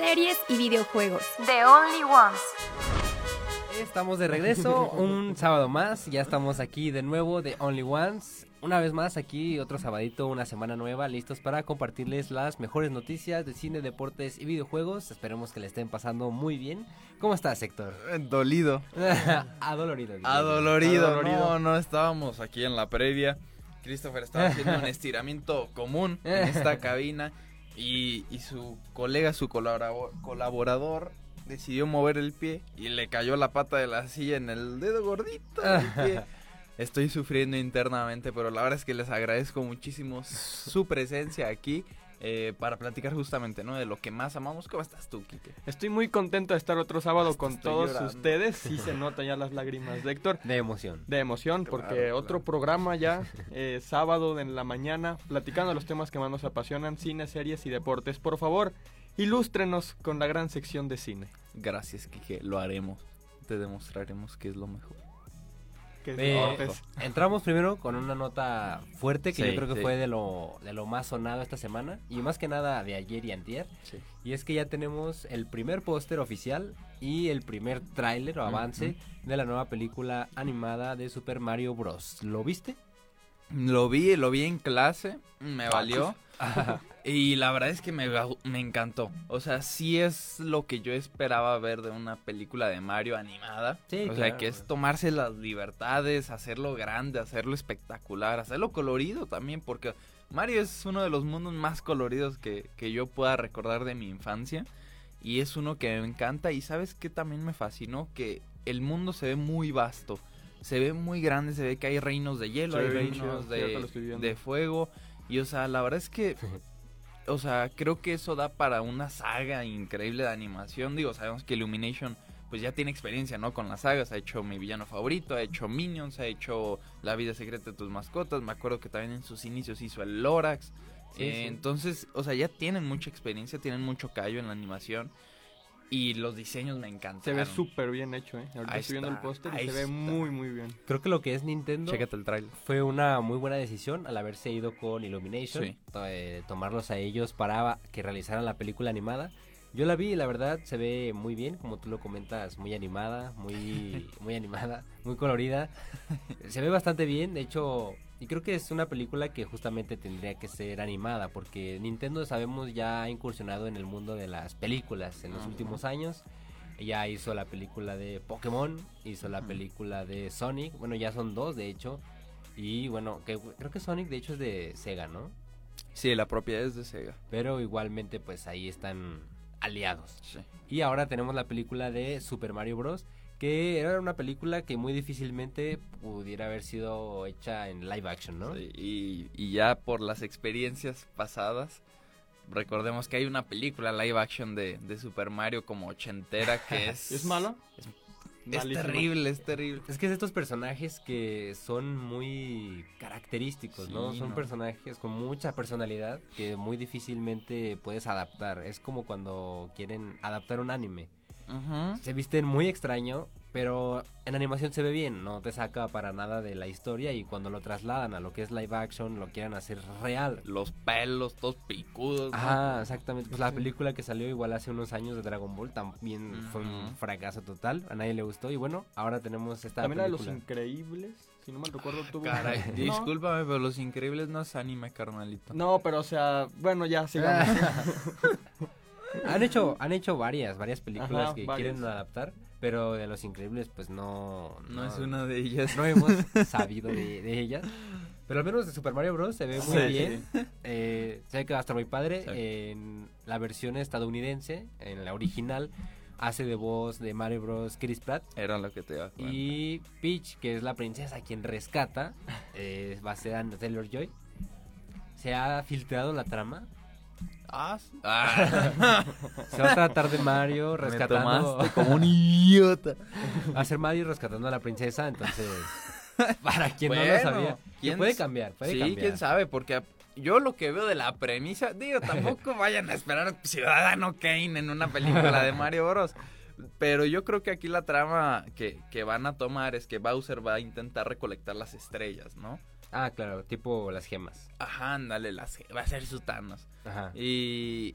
series y videojuegos. The Only Ones. Estamos de regreso, un sábado más, ya estamos aquí de nuevo de Only Ones. Una vez más aquí, otro sabadito, una semana nueva, listos para compartirles las mejores noticias de cine, deportes y videojuegos. Esperemos que le estén pasando muy bien. ¿Cómo estás, Héctor? Dolido. Adolorido. Adolorido. Adolorido. No, no estábamos aquí en la previa. Christopher estaba haciendo un estiramiento común en esta cabina y, y su colega, su colabora- colaborador, decidió mover el pie y le cayó la pata de la silla en el dedo gordito del pie. Estoy sufriendo internamente, pero la verdad es que les agradezco muchísimo su presencia aquí eh, para platicar justamente, ¿no? De lo que más amamos. ¿Cómo estás tú, Kike? Estoy muy contento de estar otro sábado con todos llorando. ustedes. Sí se notan ya las lágrimas de Héctor. De emoción. De emoción, Claro, porque claro. otro programa ya, eh, sábado en la mañana, platicando los temas que más nos apasionan, cine, series y deportes. Por favor, ilústrenos con la gran sección de cine. Gracias, Kike. Lo haremos. Te demostraremos que es lo mejor. Que Eh, entramos primero con una nota fuerte que Sí, yo creo que sí. fue de lo, de lo más sonado esta semana y más que nada de ayer y antier. Sí. Y es que ya tenemos el primer póster oficial y el primer tráiler o avance de la nueva película animada de Super Mario Bros. ¿Lo viste? Lo vi, lo vi en clase, me valió. Y la verdad es que me, me encantó. O sea, sí es lo que yo esperaba ver de una película de Mario animada. Sí, o sea, que es tomarse las libertades, hacerlo grande, hacerlo espectacular, hacerlo colorido también, porque Mario es uno de los mundos más coloridos que, que yo pueda recordar de mi infancia. Y es uno que me encanta. Y sabes que también me fascinó que el mundo se ve muy vasto. Se ve muy grande, se ve que hay reinos de hielo, hay reinos de fuego. Y o sea, la verdad es que, o sea, creo que eso da para una saga increíble de animación. Digo, sabemos que Illumination pues ya tiene experiencia, ¿no? Con las sagas. Ha hecho Mi Villano Favorito, ha hecho Minions, ha hecho La Vida Secreta de tus Mascotas. Me acuerdo que también en sus inicios hizo el Lorax. Sí, Eh, sí. Entonces, o sea, ya tienen mucha experiencia, tienen mucho callo en la animación. Y los diseños me encantan. Se ve súper bien hecho, ¿eh? Ahorita Ahí estoy viendo el póster y se ve está. muy, muy bien. Creo que lo que es Nintendo Chécate el trailer. fue una muy buena decisión al haberse ido con Illumination, Sí. eh, tomarlos a ellos para que realizaran la película animada. Yo la vi y la verdad se ve muy bien, como tú lo comentas, muy animada, muy, muy animada, muy colorida. Se ve bastante bien, de hecho, y creo que es una película que justamente tendría que ser animada, porque Nintendo sabemos ya ha incursionado en el mundo de las películas en los últimos años. Ya hizo la película de Pokémon, hizo la película de Sonic, bueno ya son dos de hecho, y bueno, que, creo que Sonic de hecho es de Sega, ¿no? Sí, la propiedad es de Sega. Pero igualmente pues ahí están aliados. Sí. Y ahora tenemos la película de Super Mario Bros. Que era una película que muy difícilmente pudiera haber sido hecha en live action, ¿no? Sí, y, y ya por las experiencias pasadas, recordemos que hay una película live action de, de Super Mario como ochentera que es... ¿Es mala? Es, terrible, es terrible. Es que es de estos personajes que son muy característicos, ¿no? Son ¿no? personajes con mucha personalidad que muy difícilmente puedes adaptar. Es como cuando quieren adaptar un anime. Se visten muy extraño, pero en animación se ve bien, no te saca para nada de la historia y cuando lo trasladan a lo que es live action lo quieren hacer real. Los pelos, todos picudos. ¿no? Ajá, exactamente. Pues la película que salió igual hace unos años de Dragon Ball también fue un fracaso total. A nadie le gustó y bueno, ahora tenemos esta También la de los película. increíbles, si no mal recuerdo, tuvo... Caray, No. discúlpame, pero Los Increíbles no es anime, carnalito. No, pero o sea, bueno, ya, sigamos. Han hecho, han hecho varias, varias películas Ajá, que varias. quieren adaptar, pero de Los Increíbles pues no... No es una de ellas. No hemos sabido de, de ellas. Pero al menos de Super Mario Bros. se ve muy Sí, bien. Eh, se ve que va a estar muy padre. Sí. En la versión estadounidense, en la original, hace de voz de Mario Bros. Chris Pratt. Era lo que te iba a comentar. Y Peach, que es la princesa quien rescata, eh, va a ser Anna Taylor Joy. Se ha filtrado la trama. Ah. Ah. Se va a tratar de Mario Me rescatando. tomaste como un idiota. Va a ser Mario rescatando a la princesa, entonces. Para quien no lo sabía. ¿quién puede cambiar, puede sí, cambiar. quién sabe, porque a- yo lo que veo de la premisa, digo, tampoco vayan a esperar Ciudadano Kane en una película de Mario Bros. Pero yo creo que aquí la trama que, que van a tomar es que Bowser va a intentar recolectar las estrellas, ¿no? Ah, claro, tipo las gemas. Ajá, ándale, las, va a ser su Thanos. Ajá. Y,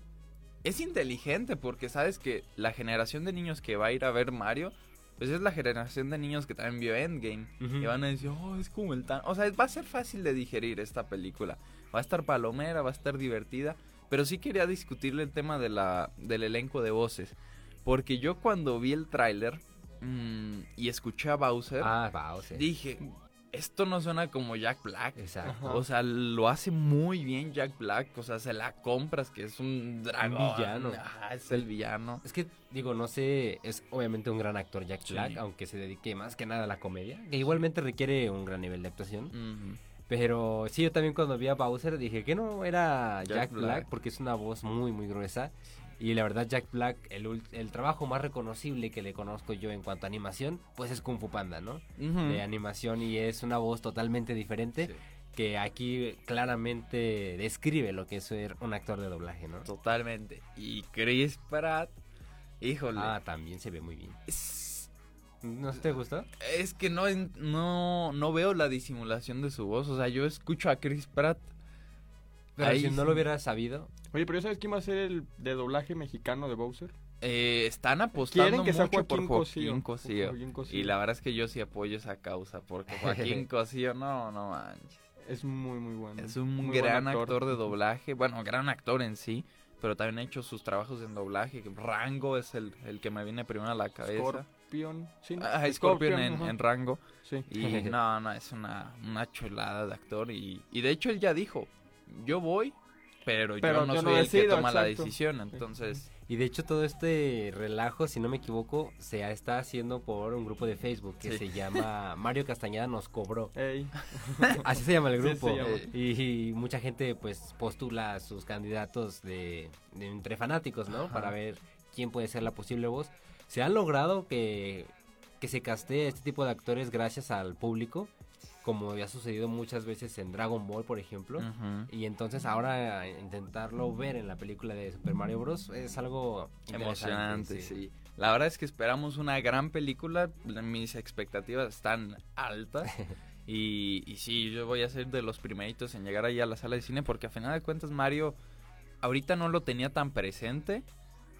es inteligente porque sabes que la generación de niños que va a ir a ver Mario, pues es la generación de niños que también vio Endgame. Ujú. Y van a decir, oh, es como el tan... O sea, va a ser fácil de digerir esta película. Va a estar palomera, va a estar divertida. Pero sí quería discutirle el tema de la, del elenco de voces. Porque yo cuando vi el tráiler mm, y escuché a Bowser, Ah, Bowser. dije, esto no suena como Jack Black. Exacto. O sea, lo hace muy bien Jack Black. O sea, se la compras que es un dragón. villano. Ajá, es el villano. Es que, digo, no sé, es obviamente un gran actor Jack Sí. Black, aunque se dedique más que nada a la comedia, que igualmente requiere un gran nivel de actuación. Pero sí, yo también cuando vi a Bowser dije que no era Jack Jack, Black. Black. porque es una voz muy, muy gruesa. Y la verdad, Jack Black, el, el trabajo más reconocible que le conozco yo en cuanto a animación, pues es Kung Fu Panda, ¿no? De animación y es una voz totalmente diferente Sí. que aquí claramente describe lo que es ser un actor de doblaje, ¿no? Totalmente. Y Chris Pratt, híjole. Ah, también se ve muy bien. es, ¿No te gustó? es que no, no, no veo la disimulación de su voz. O sea, yo escucho a Chris Pratt. Pero Ahí si no sí. lo hubiera sabido, Oye, pero ¿ya ¿sabes quién va a ser el de doblaje mexicano de Bowser? eh, están apostando Quieren que sea mucho por Joaquín Cosío. Joaquín Cosío. Joaquín Cosío. Y la verdad es que yo sí apoyo esa causa. Porque Joaquín Cosío, no, no manches. Es muy, muy bueno. Es un Muy buen gran actor. de doblaje. Bueno, gran actor en sí. Pero también ha hecho sus trabajos en doblaje. Rango es el, el que me viene primero a la cabeza. Scorpion. Sí, ¿no? Ah, Scorpion en, ajá. en Rango. Sí. Y no, no, es una, una chulada de actor. Y, y de hecho él ya dijo, yo voy, pero, Pero yo no yo no soy el que toma la decisión. Entonces, Y de hecho todo este relajo, si no me equivoco, se está haciendo por un grupo de Facebook que Sí. se llama Mario Castañeda nos cobró. Ey. Así se llama el grupo. llama. Y, y mucha gente pues postula a sus candidatos de, de entre fanáticos, ¿no? Ajá. Para ver quién puede ser la posible voz. Se ha logrado que, que se castee este tipo de actores gracias al público, como había sucedido muchas veces en Dragon Ball, por ejemplo. Y entonces ahora intentarlo ver en la película de Super Mario Bros. es algo emocionante, sí. La verdad es que esperamos una gran película. Mis expectativas están altas. Y, y sí, yo voy a ser de los primeritos en llegar ahí a la sala de cine porque a final de cuentas Mario ahorita no lo tenía tan presente.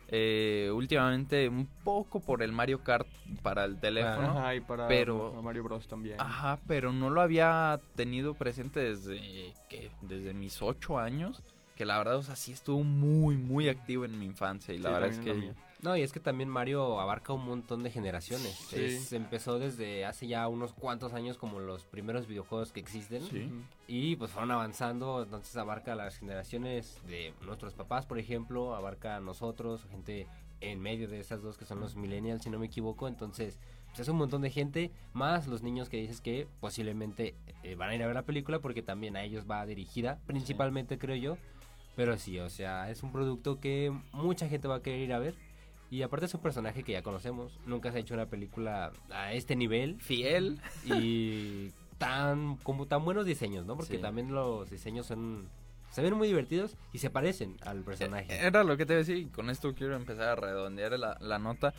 Eh, últimamente un poco por el Mario Kart para el teléfono. Ajá, y para Pero- Mario Bros también. Ajá, pero no lo había tenido presente desde que desde mis ocho años. Que la verdad, o sea, sí estuvo muy, muy activo en mi infancia. Y la Sí, verdad es que. No, y es que también Mario abarca un montón de generaciones. Sí. Es- empezó desde hace ya unos cuantos años como los primeros videojuegos que existen. Sí. Y pues fueron avanzando, entonces abarca las generaciones de nuestros papás, por ejemplo, abarca a nosotros, gente en medio de esas dos que son los millennials, si no me equivoco. Entonces, pues, es un montón de gente, más los niños que dices que posiblemente eh, van a ir a ver la película porque también a ellos va dirigida, principalmente creo yo. Pero sí, o sea, es un producto que mucha gente va a querer ir a ver. Y aparte es un personaje que ya conocemos. Nunca se ha hecho una película a este nivel Fiel. y tan como tan buenos diseños, ¿no? Porque Sí. también los diseños son se ven muy divertidos y se parecen al personaje. Eh, Era lo que te decía y con esto quiero empezar a redondear la, la nota.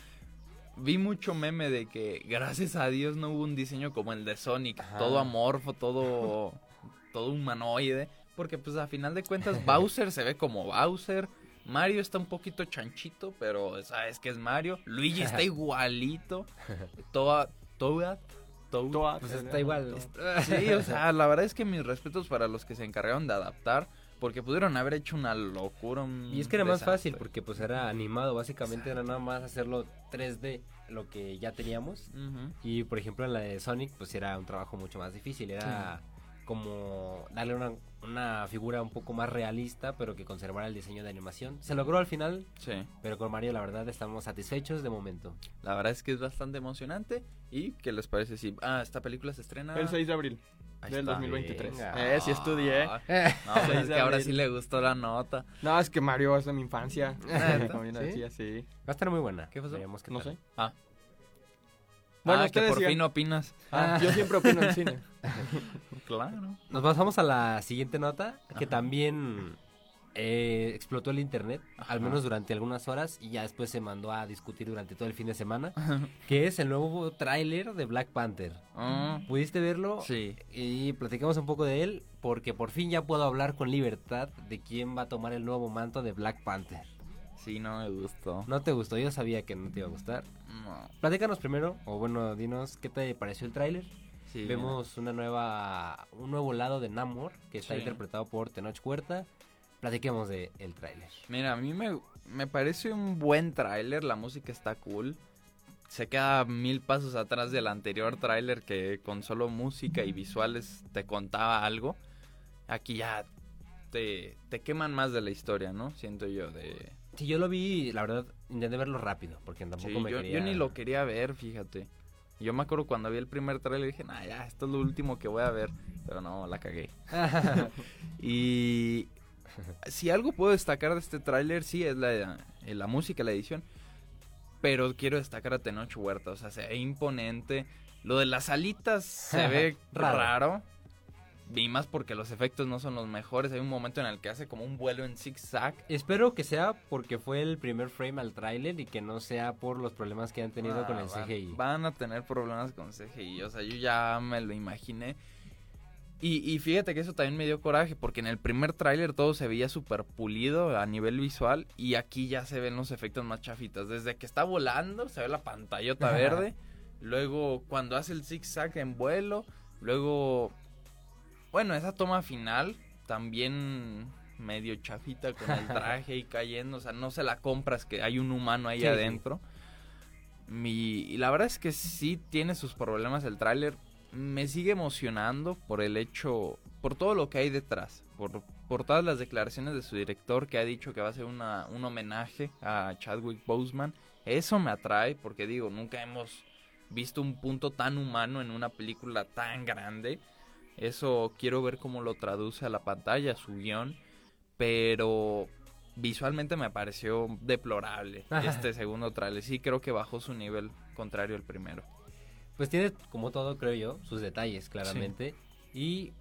Vi mucho meme de que gracias a Dios no hubo un diseño como el de Sonic, Ajá. todo amorfo, todo todo humanoide, porque pues a final de cuentas Bowser se ve como Bowser, Mario está un poquito chanchito, pero sabes que es Mario, Luigi está igualito, Toad, Toad, Toad, Pues está igual. Sí, o sea, la verdad es que mis respetos para los que se encargaron de adaptar, porque pudieron haber hecho una locura. un Y es que era más fácil porque pues era animado, básicamente era nada más hacerlo 3D, lo que ya teníamos. Y por ejemplo en la de Sonic pues era un trabajo mucho más difícil, era como darle una, una figura un poco más realista, pero que conservara el diseño de animación. Se logró al final, Sí, pero con Mario la verdad estamos satisfechos de momento. la verdad es que es bastante emocionante. ¿Y qué les parece si... Ah, esta película se estrena... El 6 de abril Ahí del está. 2023. Venga. Eh, sí estudié. Ah, No, pues es que ahora sí le gustó la nota. No, es que Mario es de mi infancia. ¿Sí? Va a estar muy buena. ¿Qué pasó? No tal. sé. Ah, Bueno, ah que por fin opinas. Ah, yo siempre opino en cine. Claro. Nos pasamos a la siguiente nota, que también eh, explotó el internet, Ajá. al menos durante algunas horas, y ya después se mandó a discutir durante todo el fin de semana, que es el nuevo tráiler de Black Panther. Ah, ¿Pudiste verlo? sí. Y platicamos un poco de él, porque por fin ya puedo hablar con libertad de quién va a tomar el nuevo manto de Black Panther. Sí, no me gustó. No te gustó, yo sabía que no te iba a gustar. No. Platícanos primero, o bueno, dinos qué te pareció el tráiler. Sí, Vemos una nueva, un nuevo lado de Namor que está Sí. interpretado por Tenoch Huerta. Platiquemos de el tráiler. Mira, a mí me, me parece un buen tráiler, la música está cool. Se queda mil pasos atrás del anterior tráiler que con solo música y visuales te contaba algo. Aquí ya te, te queman más de la historia, ¿no? Siento yo de... Si yo lo vi, la verdad, intenté verlo rápido, porque tampoco Sí, me yo, quería... yo ni lo quería ver, fíjate. Yo me acuerdo cuando vi el primer tráiler dije, nah, ya, esto es lo último que voy a ver. Pero no, la cagué. Y si algo puedo destacar de este tráiler, sí, es la, eh, la música, la edición. Pero quiero destacar a Tenoch Huerta, o sea, se ve imponente. Lo de las alitas se ve Raro. raro. Y más porque los efectos no son los mejores. Hay un momento en el que hace como un vuelo en zigzag. Espero que sea porque fue el primer frame al tráiler y que no sea por los problemas que han tenido con el Ah, van- CGI. Van a tener problemas con CGI. O sea, yo ya me lo imaginé. Y, y fíjate que eso también me dio coraje, porque en el primer tráiler todo se veía súper pulido a nivel visual, y aquí ya se ven los efectos más chafitas. Desde que está volando, se ve la pantallota verde, luego cuando hace el zigzag en vuelo, luego... Bueno, esa toma final también medio chafita con el traje y cayendo, o sea, no se la compras que hay un humano ahí Sí, sí. adentro. Mi- y la verdad es que sí tiene sus problemas el tráiler. Me sigue emocionando por el hecho, por todo lo que hay detrás, por, por todas las declaraciones de su director que ha dicho que va a ser una, un homenaje a Chadwick Boseman. Eso me atrae porque digo, nunca hemos visto un punto tan humano en una película tan grande. Eso quiero ver cómo lo traduce a la pantalla, su guion. Pero visualmente me pareció deplorable este segundo tráiler. Sí, creo que bajó su nivel contrario al primero. Pues tiene, como todo, creo yo, sus detalles, claramente. Y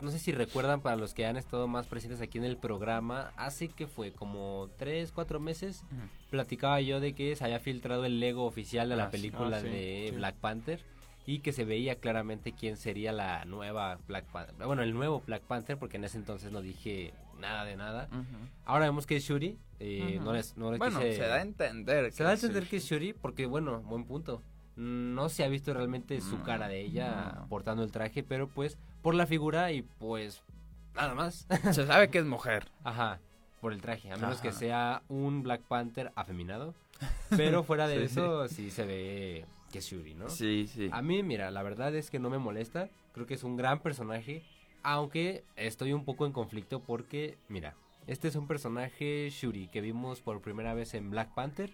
no sé si recuerdan, para los que han estado más presentes aquí en el programa, hace que fue como 3, 4 meses, platicaba yo de que se había filtrado el Lego oficial de la Ah, película Ah, sí, de sí. Black Panther y que se veía claramente quién sería la nueva Black Panther. Bueno, el nuevo Black Panther, porque en ese entonces no dije nada de nada. Ahora vemos que es Shuri. eh, no les, no les Bueno, quise- se da a entender. se da a entender que es Shuri porque, bueno, buen punto. No se ha visto realmente su No, cara de ella no. portando el traje, pero pues por la figura y pues nada más. Se sabe que es mujer. Ajá, por el traje, a menos que sea un Black Panther afeminado. Pero fuera de Sí. eso, sí se ve que es Shuri, ¿no? Sí, sí. A mí, mira, la verdad es que no me molesta. Creo que es un gran personaje. Aunque estoy un poco en conflicto porque, mira, este es un personaje Shuri que vimos por primera vez en Black Panther.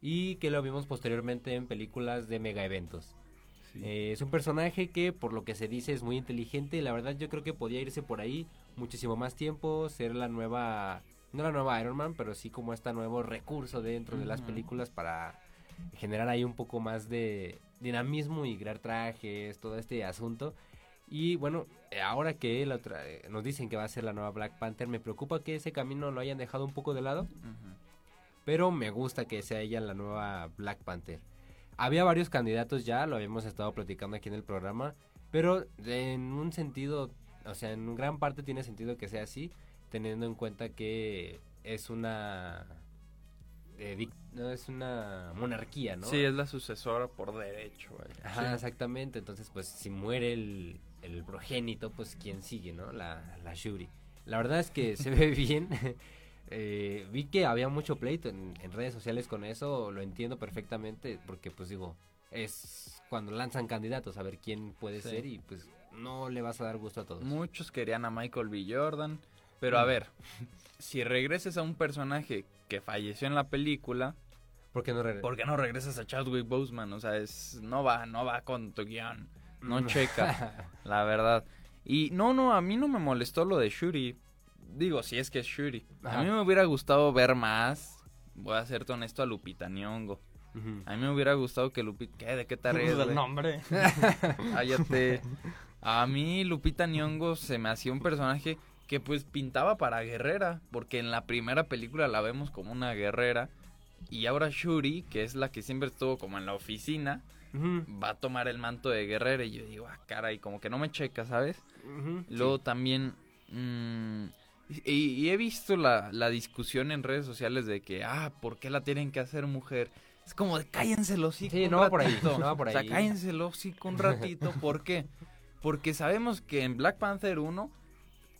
Y que lo vimos posteriormente en películas de mega eventos. Sí. Eh, es un personaje que, por lo que se dice, es muy inteligente. Y la verdad, yo creo que podía irse por ahí muchísimo más tiempo. Ser la nueva. No la nueva Iron Man, pero sí como este nuevo recurso dentro de las películas para generar ahí un poco más de dinamismo y crear trajes, todo este asunto. Y bueno, eh, ahora que la otra- eh, nos dicen que va a ser la nueva Black Panther, me preocupa que ese camino lo hayan dejado un poco de lado. Pero me gusta que sea ella la nueva Black Panther. Había varios candidatos ya, lo habíamos estado platicando aquí en el programa. Pero en un sentido, o sea, en gran parte tiene sentido que sea así, teniendo en cuenta que es una. Eh, dic- no, es una monarquía, ¿no? Sí, es la sucesora por derecho. vaya. Ajá, Sí. exactamente. Entonces, pues, si muere el, el progénito, pues, ¿quién sigue, no? La, la Shuri. La verdad es que se ve bien. Eh, vi que había mucho pleito en, en redes sociales con eso. Lo entiendo perfectamente. Porque, pues, digo, es cuando lanzan candidatos a ver quién puede Sí. ser. Y, pues, no le vas a dar gusto a todos. Muchos querían a Michael B. Jordan. Pero a ver, si regresas a un personaje que falleció en la película, ¿Por qué no regresas? ¿por qué no regresas a Chadwick Boseman? O sea, es, no va, no va con tu guion. No checa, la verdad. Y no, no, a mí no me molestó lo de Shuri. Digo, si es que es Shuri. Ajá. A mí me hubiera gustado ver más. Voy a serte honesto a Lupita Nyong'o. A mí me hubiera gustado que Lupita... ¿Qué? ¿De qué te ríes, el güey? nombre. Cállate. A mí Lupita Nyong'o se me hacía un personaje que pues pintaba para guerrera, porque en la primera película la vemos como una guerrera y ahora Shuri, que es la que siempre estuvo como en la oficina, va a tomar el manto de guerrera y yo digo, ah, caray, como que no me checa, ¿sabes? Luego también mm, Y, y he visto la, la discusión en redes sociales de que, ah, ¿por qué la tienen que hacer mujer? Es como de cállense los hocico Sí, un no va por ahí, no va por O sea, ahí. cállense los hocico un ratito. ¿Por qué? Porque sabemos que en Black Panther 1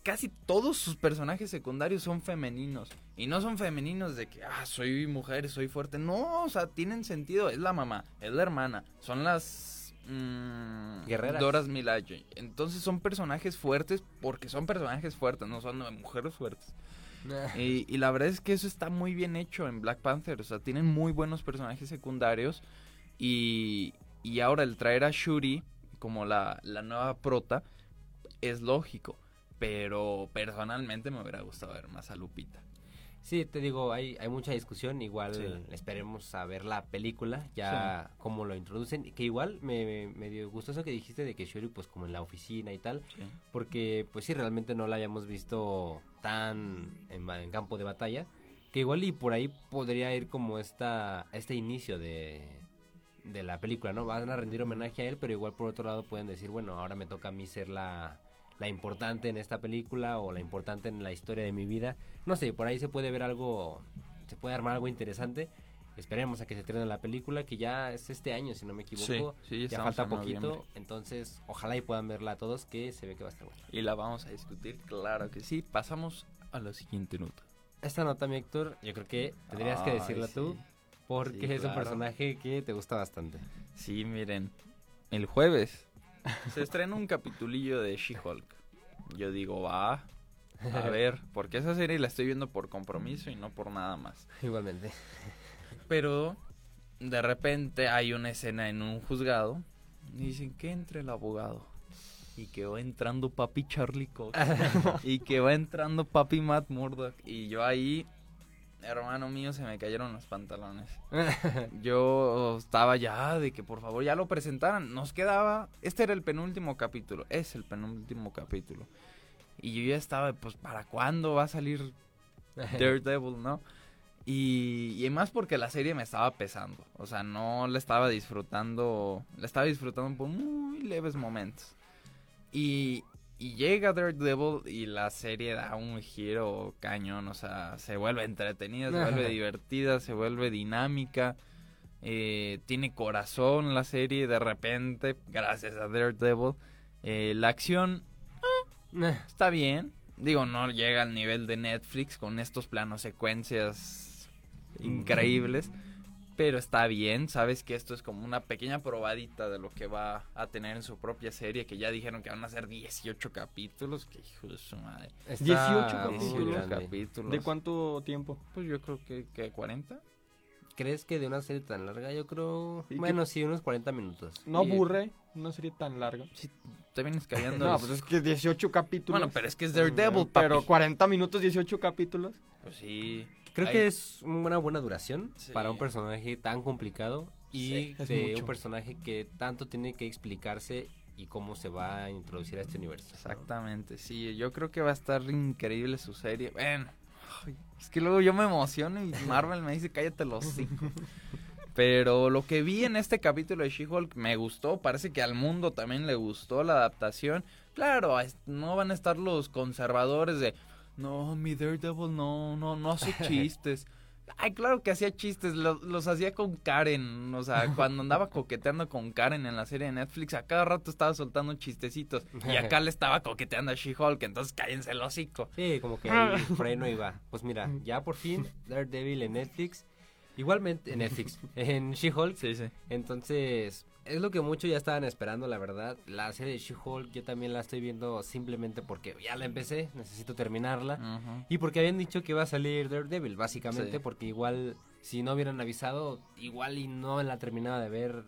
casi todos sus personajes secundarios son femeninos. Y no son femeninos de que, ah, soy mujer, soy fuerte. No, o sea, tienen sentido. Es la mamá, es la hermana, son las... mm, Guerreras. Doras Milaje. Entonces son personajes fuertes porque son personajes fuertes, no son mujeres fuertes. Y, y la verdad es que eso está muy bien hecho en Black Panther. O sea, tienen muy buenos personajes secundarios. Y, y ahora el traer a Shuri como la, la nueva prota es lógico. Pero personalmente me hubiera gustado ver más a Lupita. Sí, te digo, hay, hay mucha discusión, igual Sí. esperemos a ver la película, ya cómo lo introducen, que igual me, me, me dio gusto eso que dijiste de que Shuri pues como en la oficina y tal, porque pues sí, realmente no la hayamos visto tan en, en campo de batalla, que igual y por ahí podría ir como esta, este inicio de, de la película, ¿no? Van a rendir homenaje a él, pero igual por otro lado pueden decir, bueno, ahora me toca a mí ser la, la importante en esta película o la importante en la historia de mi vida. No sé, por ahí se puede ver algo, se puede armar algo interesante. Esperemos a que se estrene la película, que ya es este año, si no me equivoco. Sí, sí, ya falta poquito, noviembre. entonces ojalá y puedan verla todos, que se ve que va a estar buena. Y la vamos a discutir, claro que sí. Pasamos a la siguiente nota. Esta nota, mi Héctor, yo creo que tendrías que Ay, decirla sí. tú, porque es un claro. personaje que te gusta bastante. Sí, miren, el jueves se estrena un capitulillo de She-Hulk. Yo digo, va, a ver, porque esa serie la estoy viendo por compromiso y no por nada más. Igualmente. Pero de repente hay una escena en un juzgado y dicen que entre el abogado. Y que va entrando papi Charlie Cox. y que va entrando papi Matt Murdock. Y yo ahí, hermano mío, se me cayeron los pantalones. Yo estaba ya de que por favor ya lo presentaran. Nos quedaba, este era el penúltimo capítulo, es el penúltimo capítulo. Y yo ya estaba, pues, ¿para cuándo va a salir Daredevil, no? Y, y más porque la serie me estaba pesando. O sea, no la estaba disfrutando, la estaba disfrutando por muy leves momentos. Y, y llega Daredevil y la serie da un giro cañón. O sea, se vuelve entretenida, se vuelve divertida, se vuelve dinámica. eh, tiene corazón la serie de repente, gracias a Daredevil. Eh, la acción está bien. Digo, no llega al nivel de Netflix con estos planos secuencias increíbles. Pero está bien, sabes que esto es como una pequeña probadita de lo que va a tener en su propia serie, que ya dijeron que van a ser 18 capítulos, que hijo de su madre. Está 18 muy capítulos. capítulos. ¿De cuánto tiempo? Pues yo creo que, que 40. ¿Crees que de una serie tan larga? Yo creo... ¿Y qué- Bueno, sí, unos 40 minutos. ¿No aburre una serie tan larga? Sí, te vienes callando. No, los- pues es que 18 capítulos. Bueno, pero es que es Daredevil, Pero papi. 40 minutos, 18 capítulos. Pues sí. Creo que es una buena duración Sí. para un personaje tan complicado y Sí, de un personaje que tanto tiene que explicarse y cómo se va a introducir a este universo. ¿no? Exactamente, sí, yo creo que va a estar increíble su serie. Bueno, es que luego yo me emociono y Marvel me dice cállate los cinco. Pero lo que vi en este capítulo de She-Hulk me gustó, parece que al mundo también le gustó la adaptación. Claro, no van a estar los conservadores de, no, mi Daredevil no, no, no hace chistes. Ay, claro que hacía chistes, lo- los hacía con Karen, o sea, cuando andaba coqueteando con Karen en la serie de Netflix, a cada rato estaba soltando chistecitos y acá le estaba coqueteando a She-Hulk, entonces cállense el hocico. Sí, como que ahí freno y va. Pues mira, ya por fin Daredevil en Netflix. Igualmente en Netflix, en She-Hulk. Sí, sí. Entonces, es lo que muchos ya estaban esperando, la verdad. La serie de She-Hulk yo también la estoy viendo simplemente porque ya la empecé, necesito terminarla. Y porque habían dicho que iba a salir Daredevil, básicamente, Sí. porque igual, si no hubieran avisado, igual y no la terminaba de ver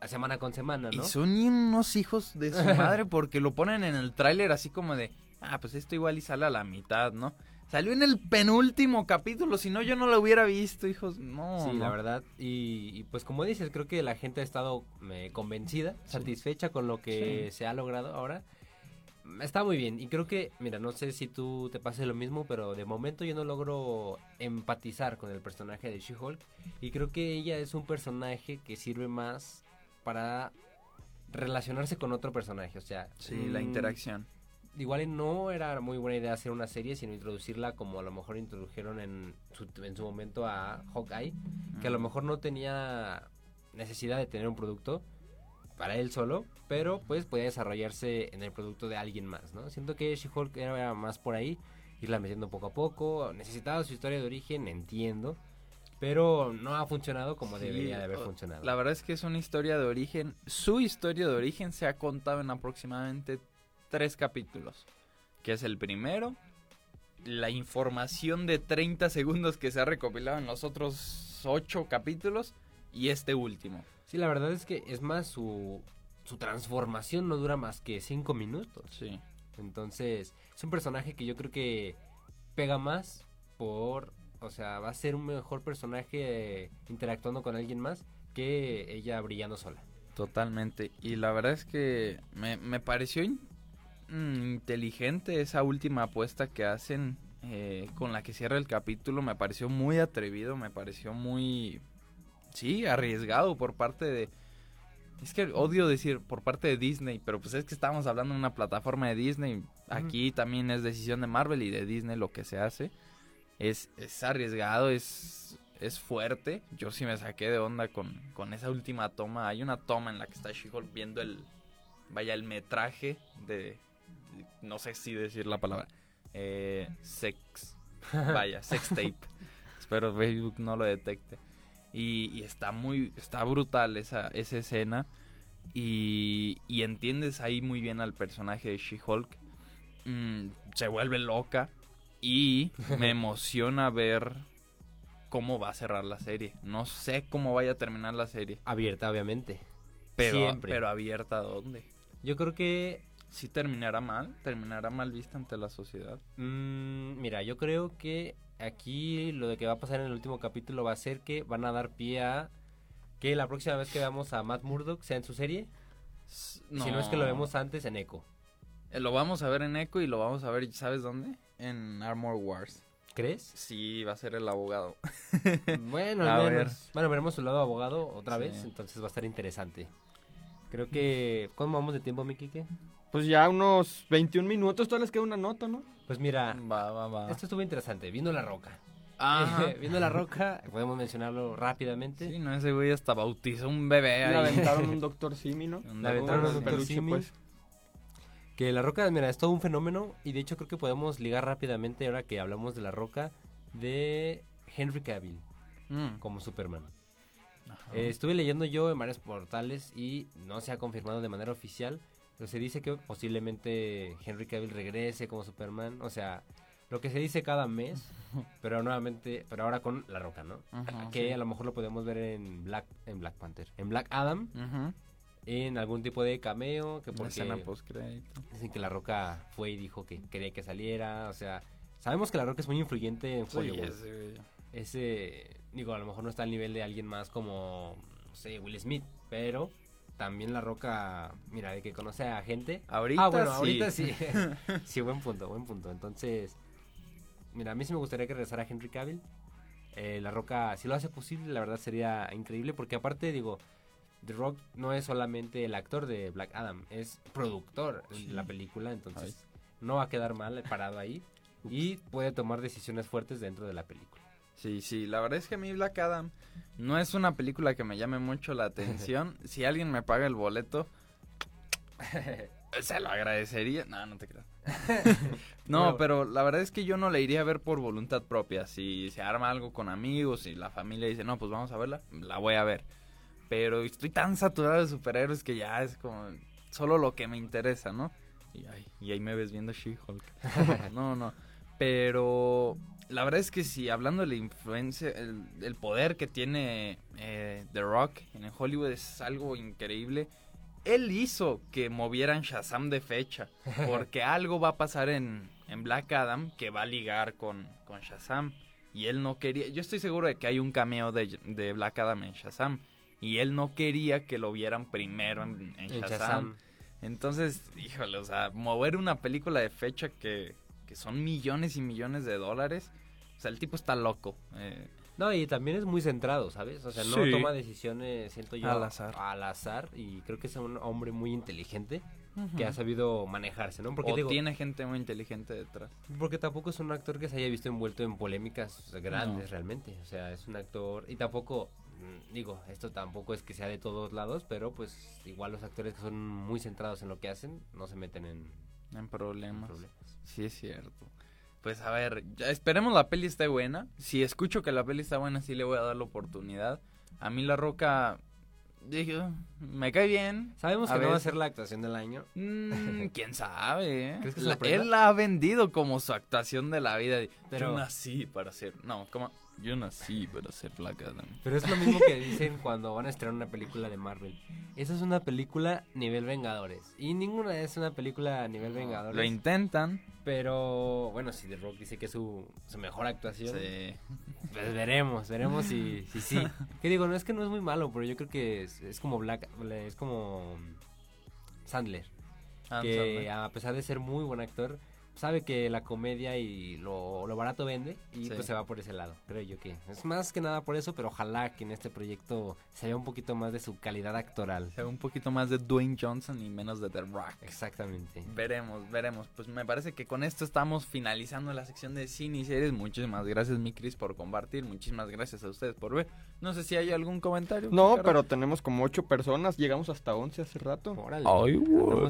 a semana con semana, Y ¿no? son unos hijos de su madre porque lo ponen en el tráiler así como de, ah, pues esto igual y sale a la mitad, ¿no? Salió en el penúltimo capítulo, si no yo no lo hubiera visto, hijos. No, Sí, no. la verdad. Y, y, pues como dices, creo que la gente ha estado eh, convencida, satisfecha con lo que se ha logrado ahora. Está muy bien. Y creo que, mira, no sé si tú te pase lo mismo, pero de momento yo no logro empatizar con el personaje de She-Hulk. Y creo que ella es un personaje que sirve más para relacionarse con otro personaje. O sea, Sí, la mm, interacción. Igual no era muy buena idea hacer una serie, sino introducirla como a lo mejor introdujeron en su, en su momento a Hawkeye, que a lo Mm. mejor no tenía necesidad de tener un producto para él solo, pero pues podía desarrollarse en el producto de alguien más, ¿no? Siento que She-Hulk era más por ahí, irla metiendo poco a poco, necesitaba su historia de origen, entiendo, pero no ha funcionado como Sí, debería de haber funcionado. La verdad es que es una historia de origen. Su historia de origen se ha contado en aproximadamente tres capítulos. Que es el primero, la información de 30 segundos que se ha recopilado en los otros ocho capítulos y este último. Sí, la verdad es que es más su, su transformación no dura más que cinco minutos. Sí. Entonces, es un personaje que yo creo que pega más por, o sea, va a ser un mejor personaje interactuando con alguien más que ella brillando sola. Totalmente. Y la verdad es que me, me pareció in- mm, inteligente esa última apuesta que hacen eh, con la que cierra el capítulo. Me pareció muy atrevido, me pareció muy... Sí, arriesgado por parte de... Es que odio decir por parte de Disney, pero pues es que estamos hablando de una plataforma de Disney. Aquí también es decisión de Marvel y de Disney lo que se hace. Es, es arriesgado, es, es fuerte. Yo sí me saqué de onda con, con esa última toma. Hay una toma en la que está She-Hulk viendo el, vaya, el metraje de, no sé si decir la palabra, eh, sex, vaya, sex tape. Espero Facebook no lo detecte. Y, y está muy, está brutal esa, esa escena. Y, y entiendes ahí muy bien al personaje de She-Hulk. Mm, se vuelve loca. Y me emociona ver cómo va a cerrar la serie. No sé cómo vaya a terminar la serie. Abierta, obviamente. Pero, Siempre. pero abierta a dónde. Yo creo que, Si terminará mal, terminará mal vista ante la sociedad. mm, mira, yo creo que aquí lo de que va a pasar en el último capítulo va a ser que van a dar pie a que la próxima vez que veamos a Matt Murdock sea en su serie. Si no es que lo vemos antes en Echo. Eh, Lo vamos a ver en Echo y lo vamos a ver, ¿sabes dónde? En Armor Wars. ¿Crees? Sí, va a ser el abogado. Bueno, A ver. Bueno, veremos su lado abogado otra Sí. vez, entonces va a estar interesante. Creo que... ¿Cómo vamos de tiempo, mi Kike? Pues ya unos 21 minutos, todavía les queda una nota, ¿no? Pues mira, Va, va, va. esto estuvo interesante. Viendo La Roca. Ajá. Viendo La Roca, podemos mencionarlo rápidamente. Sí, no, ese güey hasta bautizó un bebé Le ahí. aventaron un doctor Simi, Le aventaron doctor un peluche, Simi. pues. Que La Roca, mira, es todo un fenómeno y de hecho creo que podemos ligar rápidamente ahora que hablamos de La Roca de Henry Cavill Mm. como Superman. Eh, estuve leyendo yo en varios portales y no se ha confirmado de manera oficial, pero se dice que posiblemente Henry Cavill regrese como Superman, o sea, lo que se dice cada mes, pero nuevamente, pero ahora con La Roca, ¿no? Ajá, que sí. a lo mejor lo podemos ver en Black en Black Panther, en Black Adam, en algún tipo de cameo, que porque escena postcrédito. dicen que La Roca fue y dijo que quería que saliera, o sea, sabemos que La Roca es muy influyente en Sí, Hollywood. ese güey. ese, digo, a lo mejor no está al nivel de alguien más como, no sé, Will Smith, pero también La Roca, mira, de que conoce a gente. Ahorita ah, bueno, sí. ahorita sí. sí, buen punto, buen punto. Entonces, mira, a mí sí me gustaría que regresara Henry Cavill. Eh, la Roca, si lo hace posible, la verdad sería increíble, porque aparte, digo, The Rock no es solamente el actor de Black Adam, es productor Sí. de la película, entonces no va a quedar mal parado ahí y puede tomar decisiones fuertes dentro de la película. Sí, sí, la verdad es que a mí Black Adam no es una película que me llame mucho la atención. si alguien me paga el boleto, se lo agradecería. No, no te creas. no, pero la verdad es que yo no la iría a ver por voluntad propia. Si se arma algo con amigos y la familia dice, no, pues vamos a verla, la voy a ver. Pero estoy tan saturado de superhéroes que ya es como solo lo que me interesa, ¿no? Y, ay, y ahí me ves viendo She-Hulk. no, no. Pero la verdad es que sí, hablando de la influencia, el, el poder que tiene eh, The Rock en Hollywood es algo increíble. Él hizo que movieran Shazam de fecha, porque algo va a pasar en, en Black Adam que va a ligar con, con Shazam. Y él no quería, yo estoy seguro de que hay un cameo de, de Black Adam en Shazam. Y él no quería que lo vieran primero en, en En Shazam. Shazam. Entonces, híjole, o sea, mover una película de fecha que, que son millones y millones de dólares. Sea, el tipo está loco. eh, No, y también es muy centrado, ¿sabes? O sea, no Sí. toma decisiones, siento yo, Al azar. al azar, y creo que es un hombre muy inteligente. que ha sabido manejarse, ¿no? Porque o digo, tiene gente muy inteligente detrás. porque tampoco es un actor que se haya visto envuelto en polémicas grandes No. realmente. O sea, es un actor y tampoco mm, digo, esto tampoco es que sea de todos lados, pero pues igual los actores que son muy centrados en lo que hacen no se meten en, En problemas. Sí, es cierto. Pues a ver, ya esperemos la peli esté buena. Si escucho que la peli está buena, sí le voy a dar la oportunidad. A mí La Roca, digo, me cae bien. Sabemos A que no va a ser la actuación del año. Mm, ¿Quién sabe? ¿Crees que La- él la ha vendido como su actuación de la vida. Pero- Yo nací para ser... No, como... Yo nací para ser Black Adam. Pero es lo mismo que dicen cuando van a estrenar una película de Marvel. Esa es una película nivel Vengadores. Y ninguna es una película nivel Vengadores. Lo intentan. Pero bueno, si The Rock dice que es su, su mejor actuación, Sí. pues veremos, veremos si si sí. Que digo, no es que no es muy malo, pero yo creo que es, es como Black, es como Sandler, que Sandler. a pesar de ser muy buen actor, sabe que la comedia y lo, lo barato vende y Sí. pues se va por ese lado, creo yo que. Es más que nada por eso, pero ojalá que en este proyecto se vea un poquito más de su calidad actoral. Se ve un poquito más de Dwayne Johnson y menos de The Rock. Exactamente. Veremos, veremos. Pues me parece que con esto estamos finalizando la sección de cine y series. Muchísimas gracias, mi Cris, por compartir. Muchísimas gracias a ustedes por ver. No sé si hay algún comentario. No, pero tenemos como ocho personas. Llegamos hasta 11 hace rato. Órale. Ay,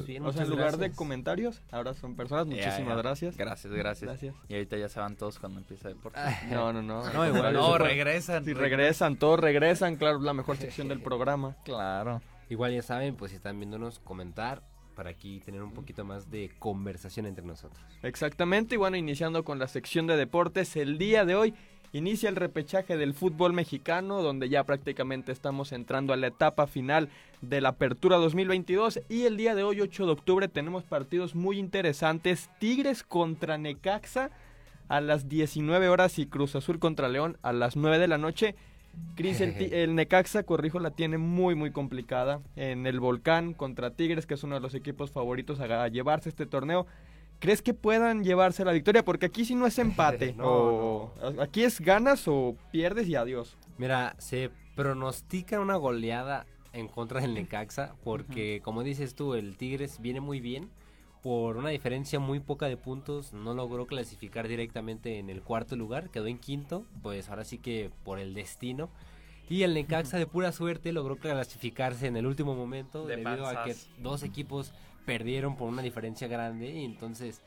bien, O sea, en lugar de comentarios, ahora son personas. Ya, Muchísimas gracias. Gracias, gracias. Gracias. Y ahorita ya se van todos cuando empieza el deporte. No, no, no. No, igual, no, regresan. Si regresan, todos regresan. Claro, la mejor sección del programa. Claro. Igual ya saben, pues si están viéndonos comentar para aquí tener un poquito más de conversación entre nosotros. Exactamente, y bueno, iniciando con la sección de deportes, el día de hoy inicia el repechaje del fútbol mexicano, donde ya prácticamente estamos entrando a la etapa final de la Apertura 2022 y el día de hoy, 8 de octubre, tenemos partidos muy interesantes, Tigres contra Necaxa a las 19 horas y Cruz Azul contra León a las 9 de la noche. Cris, el, el Necaxa, corrijo, la tiene muy, muy complicada en el Volcán contra Tigres, que es uno de los equipos favoritos a llevarse este torneo. ¿Crees que puedan llevarse la victoria? Porque aquí sí no es empate. No, o- Aquí es ganas o pierdes y adiós. Mira, se pronostica una goleada en contra del Necaxa porque, como dices tú, el Tigres viene muy bien. Por una diferencia muy poca de puntos, no logró clasificar directamente en el cuarto lugar, quedó en quinto, pues ahora sí que por el destino. Y el Necaxa de pura suerte logró clasificarse en el último momento De debido a que dos equipos perdieron por una diferencia grande y entonces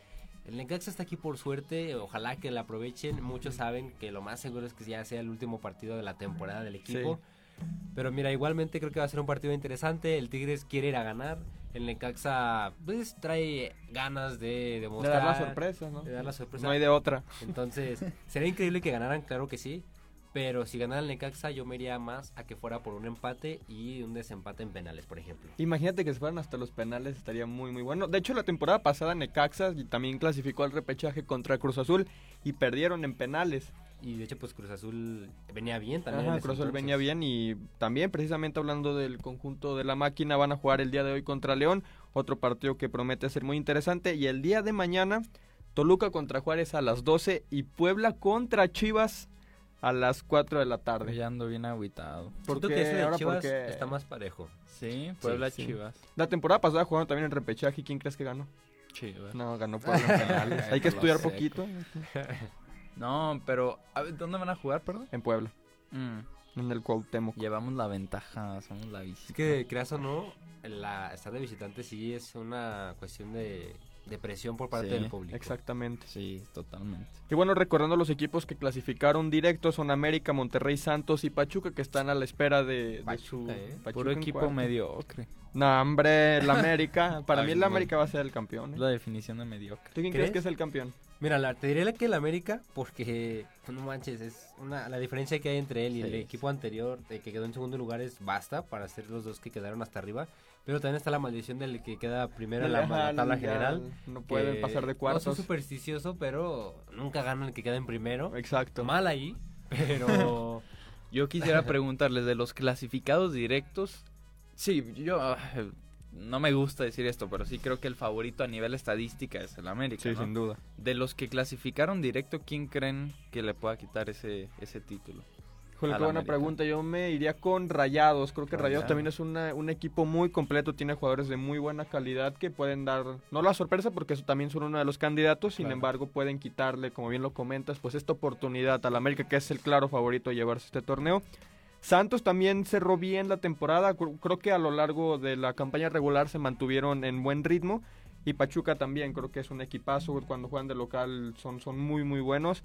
el Necaxa está aquí por suerte, ojalá que la aprovechen. Muchos saben que lo más seguro es que ya sea el último partido de la temporada del equipo. Pero mira, igualmente creo que va a ser un partido interesante. El Tigres quiere ir a ganar. El Necaxa pues trae ganas de De demostrar. dar la sorpresa, ¿no? de dar la sorpresa. No hay de otra. Entonces, sería increíble que ganaran, claro que sí. Pero si ganara el Necaxa, yo me iría más a que fuera por un empate y un desempate en penales, por ejemplo. Imagínate que se fueran hasta los penales, estaría muy, muy bueno. De hecho, la temporada pasada Necaxa y también clasificó al repechaje contra Cruz Azul y perdieron en penales. Y de hecho, pues Cruz Azul venía bien también. Ajá, Cruz Azul venía bien y también precisamente hablando del conjunto de la máquina van a jugar el día de hoy contra León, otro partido que promete ser muy interesante y el día de mañana Toluca contra Juárez a las 12 y Puebla contra Chivas a las 4 de la tarde. Ya ando bien agüitado. ¿Por Siento qué? que ese de Ahora, Chivas porque- está más parejo. Sí, Puebla sí. Chivas. La temporada pasada jugaron también en repechaje, ¿quién crees que ganó? Chivas. No, ganó Puebla en penales. Hay que estudiar seco. poquito No, pero a ver, ¿dónde van a jugar, perdón? en Puebla, Mm, en el Cuauhtémoc. Llevamos la ventaja, somos la visita. Es que, creas o no, la, estar de visitante sí es una cuestión de, de presión por parte Sí, del público. Exactamente. Sí, totalmente. Y bueno, recordando los equipos que clasificaron directos son América, Monterrey, Santos y Pachuca que están a la espera de, su ¿eh? Pachuca Puro equipo cuarto. mediocre. No, hombre, el América. Para Ay, mí el. América va a ser el campeón. ¿eh? La definición de mediocre. ¿Tú quién crees? ¿Crees? que es el campeón? Mira, la, te diré que el América, porque pues, no manches, es una, la diferencia que hay entre él y el equipo anterior, que quedó en segundo lugar, es basta para ser los dos que quedaron hasta arriba. Pero también está la maldición del que queda primero en la, Ajá, tabla general. No pueden que pasar de No soy cuartos. supersticioso, pero nunca gana el que queda en primero. Exacto. Mal ahí, pero Yo quisiera preguntarles de los clasificados directos. Sí, yo ah, no me gusta decir esto, pero sí creo que el favorito a nivel estadística es el América. Sí, ¿no? sin duda. De los que clasificaron directo, ¿quién creen que le pueda quitar ese, ese título? Híjole, qué buena América. pregunta. Yo me iría con Rayados. Creo que Rayados Rayados. también es una- un equipo muy completo. Tiene jugadores de muy buena calidad que pueden dar, no la sorpresa, porque eso también son uno de los candidatos. Sin Claro. embargo, pueden quitarle, como bien lo comentas, pues esta oportunidad al América, que es el claro favorito a llevarse este torneo. Santos también cerró bien la temporada. Cr- Creo que a lo largo de la campaña regular se mantuvieron en buen ritmo. Y Pachuca también, creo que es un equipazo. Cuando juegan de local son, son muy, muy buenos.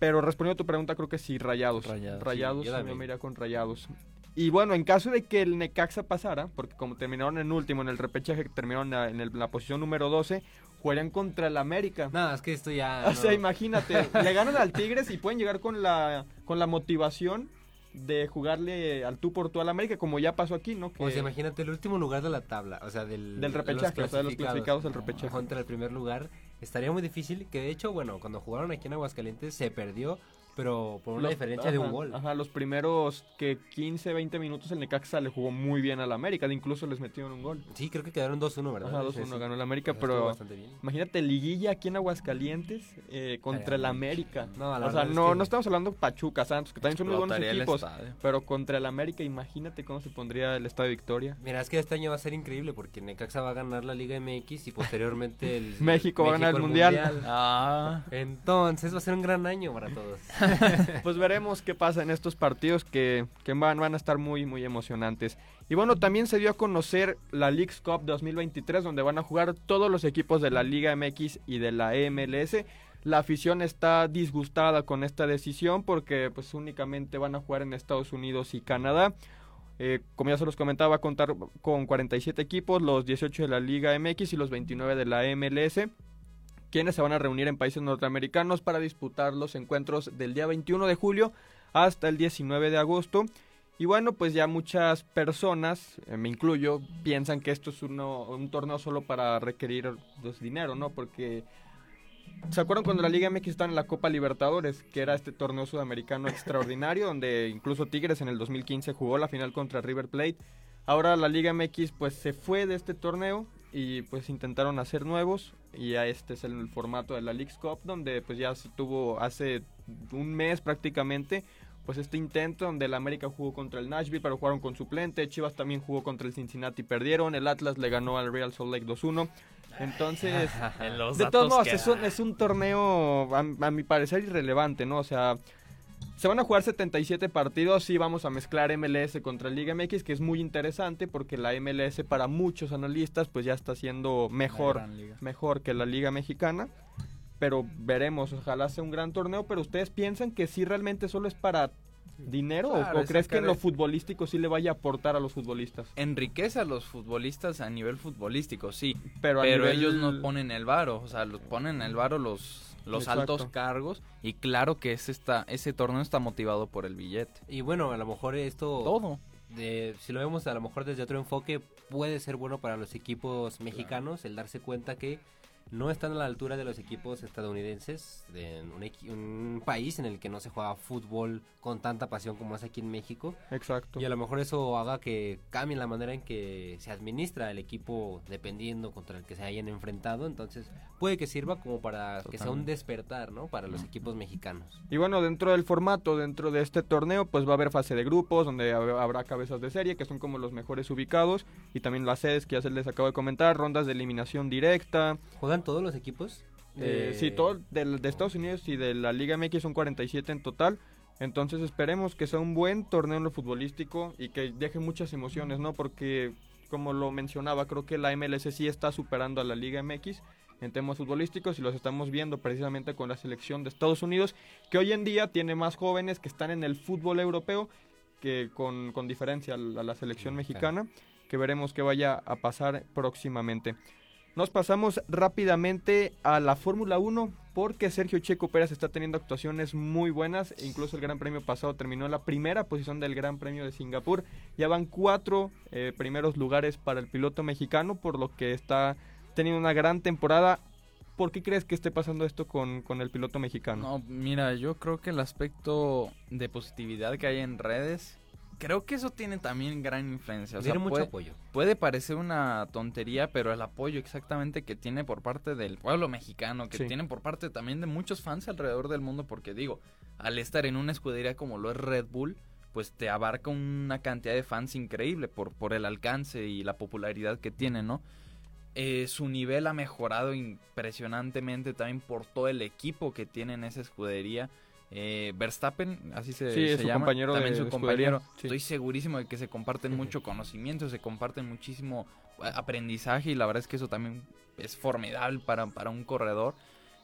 Pero respondiendo a tu pregunta, creo que sí, rayados. Rayados, Rayados, sí, yo me iría con rayados. Y bueno, en caso de que el Necaxa pasara, porque como terminaron en último en el repechaje, terminaron en el- la posición número 12, jugarían contra el América. No, es que esto ya. O sea, imagínate, le ganan al Tigres y pueden llegar con la, con la motivación de jugarle al tú por tú al América, como ya pasó aquí, ¿no? Que Pues imagínate el último lugar de la tabla, o sea, del, Del de los repechaje, o sea, de los clasificados ajá, repechaje. Contra el primer lugar. Estaría muy difícil, que de hecho, bueno, cuando jugaron aquí en Aguascalientes se perdió, pero por una los- diferencia de un gol. Ajá, los primeros que 15, 20 minutos el Necaxa le jugó muy bien al América, incluso les metieron un gol. Sí, creo que quedaron 2-1, ¿verdad? Ajá, Sí, 2-1 sí. ganó el América, pero. Imagínate, liguilla aquí en Aguascalientes eh, contra el América. No, la o sea, es no, que- no estamos hablando Pachuca, Santos, que también son muy buenos equipos. Pero contra el América, imagínate cómo se pondría el Estadio Victoria. Mira, es que este año va a ser increíble porque Necaxa va a ganar la Liga MX y posteriormente el México va a ganar el Mundial. Ah, Entonces va a ser un gran año para todos. Pues veremos qué pasa en estos partidos que, que van, van a estar muy, muy emocionantes. Y bueno, también se dio a conocer la Leagues Cup 2023, donde van a jugar todos los equipos de la Liga MX y de la MLS. La afición está disgustada con esta decisión porque pues únicamente van a jugar en Estados Unidos y Canadá. Eh, como ya se los comentaba, va a contar con 47 equipos, los 18 de la Liga MX y los 29 de la MLS quienes se van a reunir en países norteamericanos para disputar los encuentros del día 21 de julio hasta el 19 de agosto. Y bueno, pues ya muchas personas, eh, me incluyo, piensan que esto es uno- un torneo solo para requerir pues, dinero, ¿no? Porque ¿Se acuerdan cuando la Liga MX estaba en la Copa Libertadores? Que era este torneo sudamericano extraordinario, donde incluso Tigres en el 2015 jugó la final contra River Plate. Ahora la Liga MX pues se fue de este torneo y pues intentaron hacer nuevos y ya este es el formato de la Leagues Cup donde pues ya se tuvo hace un mes prácticamente pues este intento donde el América jugó contra el Nashville pero jugaron con suplente, Chivas también jugó contra el Cincinnati perdieron, el Atlas le ganó al Real Salt Lake 2-1. Entonces, en de todos modos, un, es un torneo, a, a mi parecer, irrelevante, ¿no? O sea, se van a jugar 77 partidos y vamos a mezclar MLS contra Liga MX, que es muy interesante porque la MLS para muchos analistas pues ya está siendo mejor, mejor que la Liga Mexicana. Pero veremos, ojalá sea un gran torneo, pero ustedes piensan que sí realmente solo es para dinero o- Claro, o, crees que en lo futbolístico sí le vaya a aportar a los futbolistas? Enriquece a los futbolistas a nivel futbolístico, sí. Pero, Pero, a nivel- ellos no ponen el varo, o sea, los ponen el varo los, los Exacto. altos cargos. Y claro que es esta, ese torneo está motivado por el billete. Y bueno, a lo mejor esto, Todo. de- si lo vemos a lo mejor desde otro enfoque, puede ser bueno para los equipos mexicanos el darse cuenta que no están a la altura de los equipos estadounidenses, de un, equi- un país en el que no se juega fútbol con tanta pasión como es aquí en México. Exacto. Y a lo mejor eso haga que cambie la manera en que se administra el equipo dependiendo contra el que se hayan enfrentado. Entonces puede que sirva como para que sea un despertar, ¿no? Para los equipos mexicanos. Y bueno, dentro del formato, dentro de este torneo, pues va a haber fase de grupos, donde hab- habrá cabezas de serie, que son como los mejores ubicados, y también las sedes que ya se les acabo de comentar, rondas de eliminación directa. ¿Juegan todos los equipos? Eh, sí, todo del- de Estados Unidos y de la Liga MX son 47 en total. Entonces esperemos que sea un buen torneo en lo futbolístico y que deje muchas emociones, ¿no? Porque, como lo mencionaba, creo que la MLS sí está superando a la Liga MX en temas futbolísticos y los estamos viendo precisamente con la selección de Estados Unidos, que hoy en día tiene más jóvenes que están en el fútbol europeo que con, con diferencia a la, a la selección mexicana, que veremos que vaya a pasar próximamente. Nos pasamos rápidamente a la Fórmula 1 porque Sergio Checo Pérez está teniendo actuaciones muy buenas. Incluso el Gran Premio pasado terminó en la primera posición del Gran Premio de Singapur. Ya van cuatro eh, primeros lugares para el piloto mexicano, por lo que está teniendo una gran temporada. ¿Por qué crees que esté pasando esto con, con el piloto mexicano? No, mira, yo creo que el aspecto de positividad que hay en redes, creo que eso tiene también gran influencia. O sea, Tiene mucho puede, apoyo. puede parecer una tontería, pero el apoyo exactamente que tiene por parte del pueblo mexicano, que Sí. tiene por parte también de muchos fans alrededor del mundo, porque digo, al estar en una escudería como lo es Red Bull, pues te abarca una cantidad de fans increíble por, por el alcance y la popularidad que tiene, ¿no? Eh, su nivel ha mejorado impresionantemente también por todo el equipo que tiene en esa escudería. Eh, Verstappen, así se, Sí, se su llama, compañero también de su compañero. sí. Estoy segurísimo de que se comparten mucho conocimiento, se comparten muchísimo eh, aprendizaje y la verdad es que eso también es formidable para, para un corredor.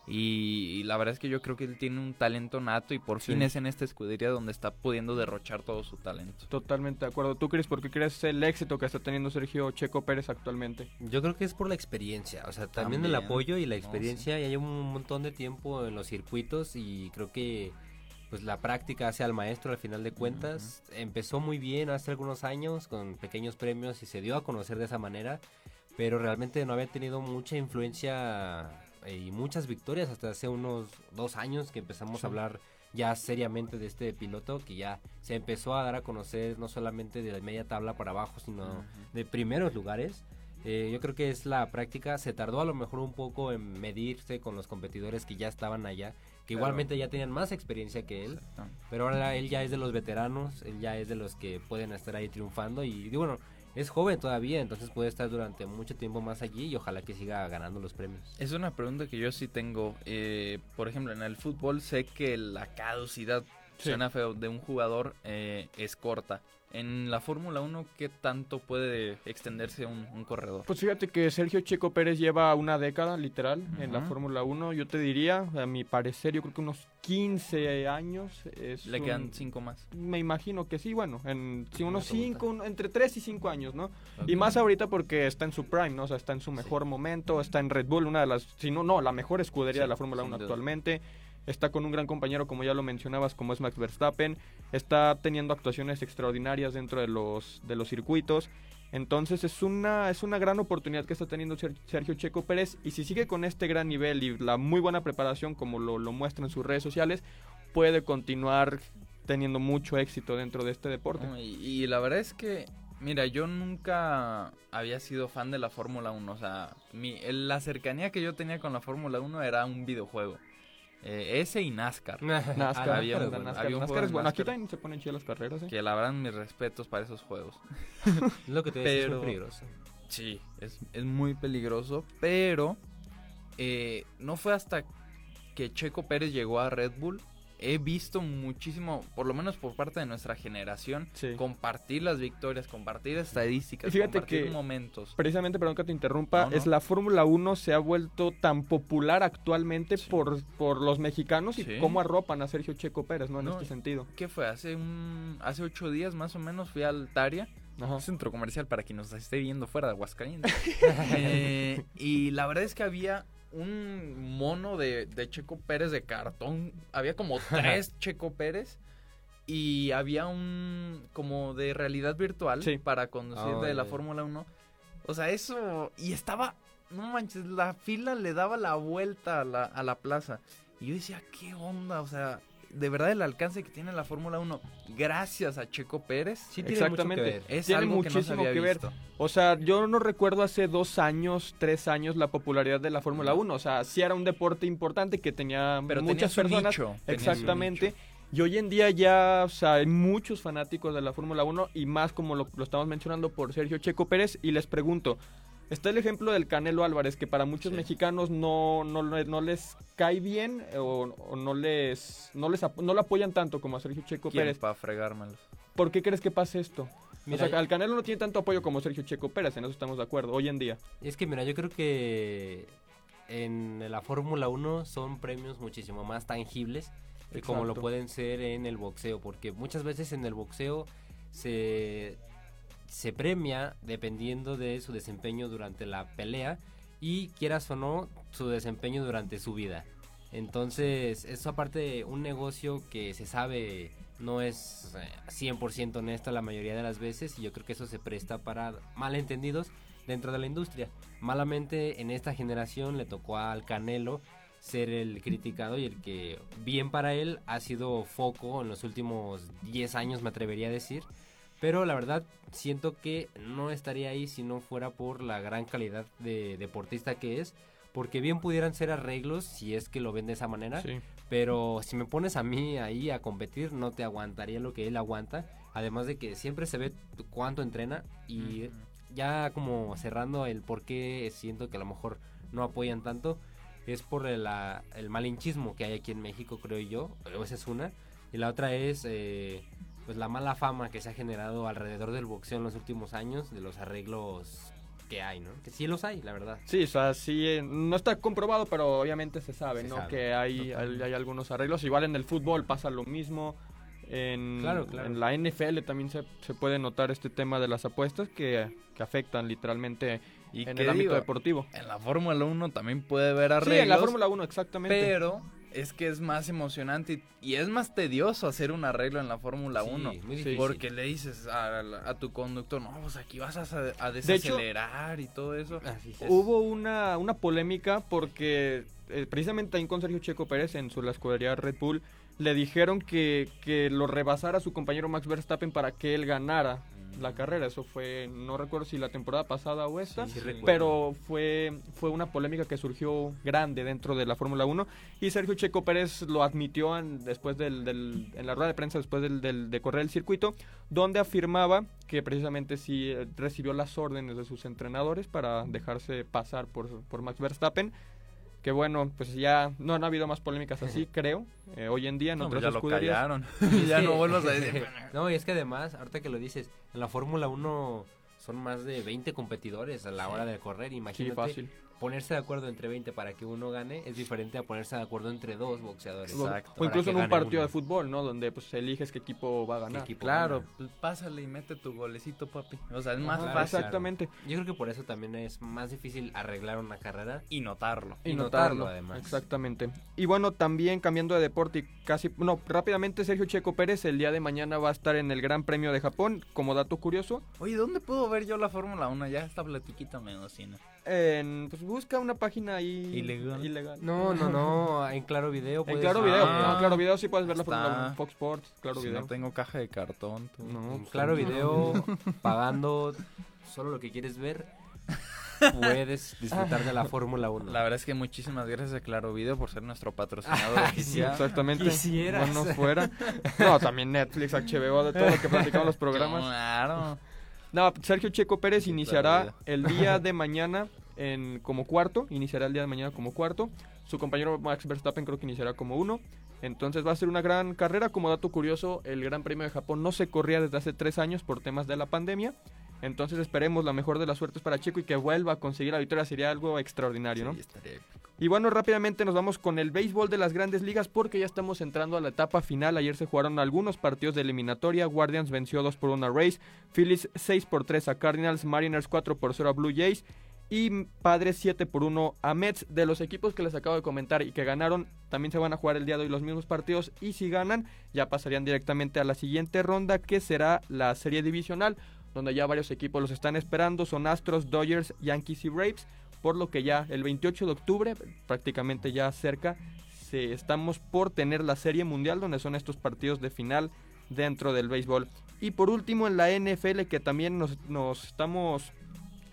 Y, y la verdad es que yo creo que él tiene un talento nato y por Sí. fin es en esta escudería donde está pudiendo derrochar todo su talento. Totalmente de acuerdo. ¿Tú crees por qué crees el éxito que está teniendo Sergio Checo Pérez actualmente? Yo creo que es por la experiencia, o sea, también, el apoyo y la No, experiencia. Ya lleva un montón de tiempo en los circuitos y creo que pues la práctica hace al maestro al final de cuentas. Empezó muy bien hace algunos años con pequeños premios y se dio a conocer de esa manera, pero realmente no había tenido mucha influencia y muchas victorias hasta hace unos dos años que empezamos Sí. a hablar ya seriamente de este piloto que ya se empezó a dar a conocer no solamente de la media tabla para abajo, sino de primeros lugares. Eh, yo creo que es la práctica, se tardó a lo mejor un poco en medirse con los competidores que ya estaban allá, que igualmente ya tenían más experiencia que él, pero ahora él ya es de los veteranos, él ya es de los que pueden estar ahí triunfando. Y, y bueno, es joven todavía, entonces puede estar durante mucho tiempo más allí y ojalá que siga ganando los premios. Es una pregunta que yo sí tengo. eh, por ejemplo, en el fútbol sé que la caducidad, Sí. suena feo, de un jugador eh, es corta. En la Fórmula 1, ¿qué tanto puede extenderse un, un corredor? Pues fíjate que Sergio Checo Pérez lleva una década, literal, en la. Fórmula 1. Yo te diría, a mi parecer, yo creo que unos 15 años. Es Le un- quedan cinco más. Me imagino que sí, bueno, en sí, unos Buena pregunta. 5, entre 3 y 5 años, ¿no? Y más ahorita porque está en su prime, ¿no? O sea, está en su mejor momento, está en Red Bull, una de las, si no, no, la mejor escudería Sí, de la Fórmula sin 1 duda. Está con un gran compañero, como ya lo mencionabas, como es Max Verstappen. Está teniendo actuaciones extraordinarias dentro de los, de los circuitos. Entonces es una, es una gran oportunidad que está teniendo Ser- Sergio Checo Pérez. Y si sigue con este gran nivel y la muy buena preparación, como lo, lo muestra en sus redes sociales, puede continuar teniendo mucho éxito dentro de este deporte. Y, la verdad es que, mira, yo nunca había sido fan de la Fórmula 1. O sea, mi, la cercanía que yo tenía con la Fórmula 1 era un videojuego. Eh, ese y NASCAR. NASCAR, Ah, había pero un- NASCAR, había un NASCAR es en bueno. Aquí NASCAR. también se ponen chidas las carreras, ¿eh? Que la verdad, mis respetos para esos juegos. es lo que te decía, es Pero- muy peligroso. Sí, es, es muy peligroso, pero eh, no fue hasta que Checo Pérez llegó a Red Bull. He visto muchísimo, por lo menos por parte de nuestra generación, Sí. compartir las victorias, compartir estadísticas, fíjate compartir que- momentos. Precisamente, perdón que te interrumpa, No, no. es la Fórmula 1 se ha vuelto tan popular actualmente Sí. por, por los mexicanos y cómo arropan a Sergio Checo Pérez, ¿no? En No, este sentido. ¿Qué fue? Hace un hace ocho días más o menos fui al Taria, Ajá. un centro comercial para quien nos esté viendo fuera de Aguascalientes. Eh, y la verdad es que había un mono de, de Checo Pérez de cartón. Había como tres Checo Pérez. Y había un como de realidad virtual Sí. para conducir Oh, de la. Fórmula 1. O sea, eso... Y estaba... No manches, la fila le daba la vuelta a la, a la plaza. Y yo decía, ¿qué onda? O sea, de verdad el alcance que tiene la Fórmula 1, gracias a Checo Pérez, Sí, tiene mucho que Exactamente. ver. es tiene algo que no se muchísimo había que ver. visto. O sea, yo no recuerdo hace dos años, tres años la popularidad de la Fórmula 1. O sea, sí era un deporte importante que tenía Pero muchas personas. nicho, Exactamente. Y hoy en día ya, o sea, hay muchos fanáticos de la Fórmula 1 y más como lo, lo estamos mencionando por Sergio Checo Pérez. Y les pregunto, está el ejemplo del Canelo Álvarez, que para muchos Sí. mexicanos no, no, no les cae bien eh, o, o no les no les no lo apoyan tanto como a Sergio Checo ¿Quién Pérez. para fregármelos? ¿Por qué crees que pase esto? Mira, o sea, al Canelo no tiene tanto apoyo como Sergio Checo Pérez, en eso estamos de acuerdo, hoy en día. Es que mira, yo creo que en la Fórmula 1 son premios muchísimo más tangibles que como lo pueden ser en el boxeo, porque muchas veces en el boxeo se, se premia dependiendo de su desempeño durante la pelea y quieras o no su desempeño durante su vida. Entonces, eso aparte de un negocio que se sabe no es eh, 100% honesta la mayoría de las veces y yo creo que eso se presta para malentendidos dentro de la industria. Malamente en esta generación le tocó al Canelo ser el criticado y el que bien para él ha sido foco en los últimos 10 años me atrevería a decir. Pero la verdad siento que no estaría ahí si no fuera por la gran calidad de deportista que es. porque bien pudieran ser arreglos si es que lo ven de esa manera, Sí. pero si me pones a mí ahí a competir, no te aguantaría lo que él aguanta. Además de que siempre se ve cuánto entrena y ya como cerrando el por qué siento que a lo mejor no apoyan tanto, es por el, el malinchismo que hay aquí en México, creo yo. o Esa es una. Y la otra es eh, pues la mala fama que se ha generado alrededor del boxeo en los últimos años, de los arreglos que hay, ¿no? Que sí los hay, la verdad. Sí, o sea, sí, eh, no está comprobado, pero obviamente se sabe, Se ¿no? sabe, que hay, hay, algunos arreglos. Igual en el fútbol pasa lo mismo. En, Claro, claro. en la NFL también se, se puede notar este tema de las apuestas que, que afectan literalmente Y en el ámbito deportivo. En la Fórmula 1 también puede haber arreglos. Sí, en la Fórmula 1, exactamente. Pero es que es más emocionante y, y es más tedioso hacer un arreglo en la Fórmula Sí, 1. muy Sí. difícil. Porque le dices a, a tu conductor, no, pues aquí vas a, hecho- desacelerar y todo eso. Es. Hubo una, una polémica porque eh, precisamente ahí con Sergio Checo Pérez en su la escudería Red Bull le dijeron que, que lo rebasara su compañero Max Verstappen para que él ganara la carrera. Eso fue, no recuerdo si la temporada pasada o esta, Sí, sí recuerdo. pero fue, fue una polémica que surgió grande dentro de la Fórmula 1 y Sergio Checo Pérez lo admitió en, después del, del- en la rueda de prensa después del, del- de correr el circuito, donde afirmaba que precisamente sí eh, recibió las órdenes de sus entrenadores para dejarse pasar por, por Max Verstappen. Que bueno, pues ya no, no ha habido más polémicas así, creo, eh, hoy en día en No, pues ya lo callaron. ya no vuelvas a decir. no, y es que además, ahorita que lo dices, en la Fórmula 1 son más de 20 competidores a la hora de correr. Sí, Imagínate fácil. Ponerse de acuerdo entre 20 para que uno gane es diferente a ponerse de acuerdo entre dos boxeadores. Exacto. O incluso en un partido uno. de fútbol, ¿no? Donde pues eliges qué equipo va a ¿Qué ganar. equipo Claro, gana? pues, pásale y mete tu golecito, papi. O sea, es más Ajá, fácil. Exactamente. Yo creo que por eso también es más difícil arreglar una carrera. Y notarlo. Y, Y notarlo, notarlo, además. Exactamente. Y bueno, también cambiando de deporte y casi, no, rápidamente Sergio Checo Pérez el día de mañana va a estar en el Gran Premio de Japón, como dato curioso. Oye, ¿dónde puedo ver yo la Fórmula 1? Ya esta platiquita me emociona. En, pues busca una página ahí Ilegal. ilegal. No, no, no, en Claro Video. En Claro Video, Ah, no, Claro Video sí puedes ver la está. Fórmula 1, Fox Sports, Claro si Video. no tengo caja de cartón. tú. No, pues, Claro no. Video, pagando solo lo que quieres ver, puedes disfrutar de la Fórmula 1. La verdad es que muchísimas gracias a Claro Video por ser nuestro patrocinador Ay, sí, exactamente. Quisieras. Fuera. No, también Netflix, HBO, de todo lo que platicamos los programas. Claro. No, Sergio Checo Pérez iniciará el día de mañana en como cuarto, iniciará el día de mañana como cuarto. Su compañero Max Verstappen creo que iniciará como uno. Entonces va a ser una gran carrera. Como dato curioso, el Gran Premio de Japón no se corría desde hace tres años por temas de la pandemia. Entonces esperemos la mejor de las suertes para Checo y que vuelva a conseguir la victoria. Sería algo extraordinario, ¿no? Sí, estaría épico. Y bueno, rápidamente nos vamos con el béisbol de las grandes ligas porque ya estamos entrando a la etapa final. Ayer se jugaron algunos partidos de eliminatoria. Guardians venció 2 por 1 a Rays, Phillies 6 por 3 a Cardinals, Mariners 4 por 0 a Blue Jays y Padres 7 por 1 a Mets. De los equipos que les acabo de comentar y que ganaron, también se van a jugar el día de hoy los mismos partidos y si ganan ya pasarían directamente a la siguiente ronda que será la serie divisional donde ya varios equipos los están esperando. Son Astros, Dodgers, Yankees y Braves por lo que ya el 28 de octubre, prácticamente ya cerca, se, estamos por tener la Serie Mundial, donde son estos partidos de final dentro del béisbol. Y por último en la NFL, que también nos, nos estamos...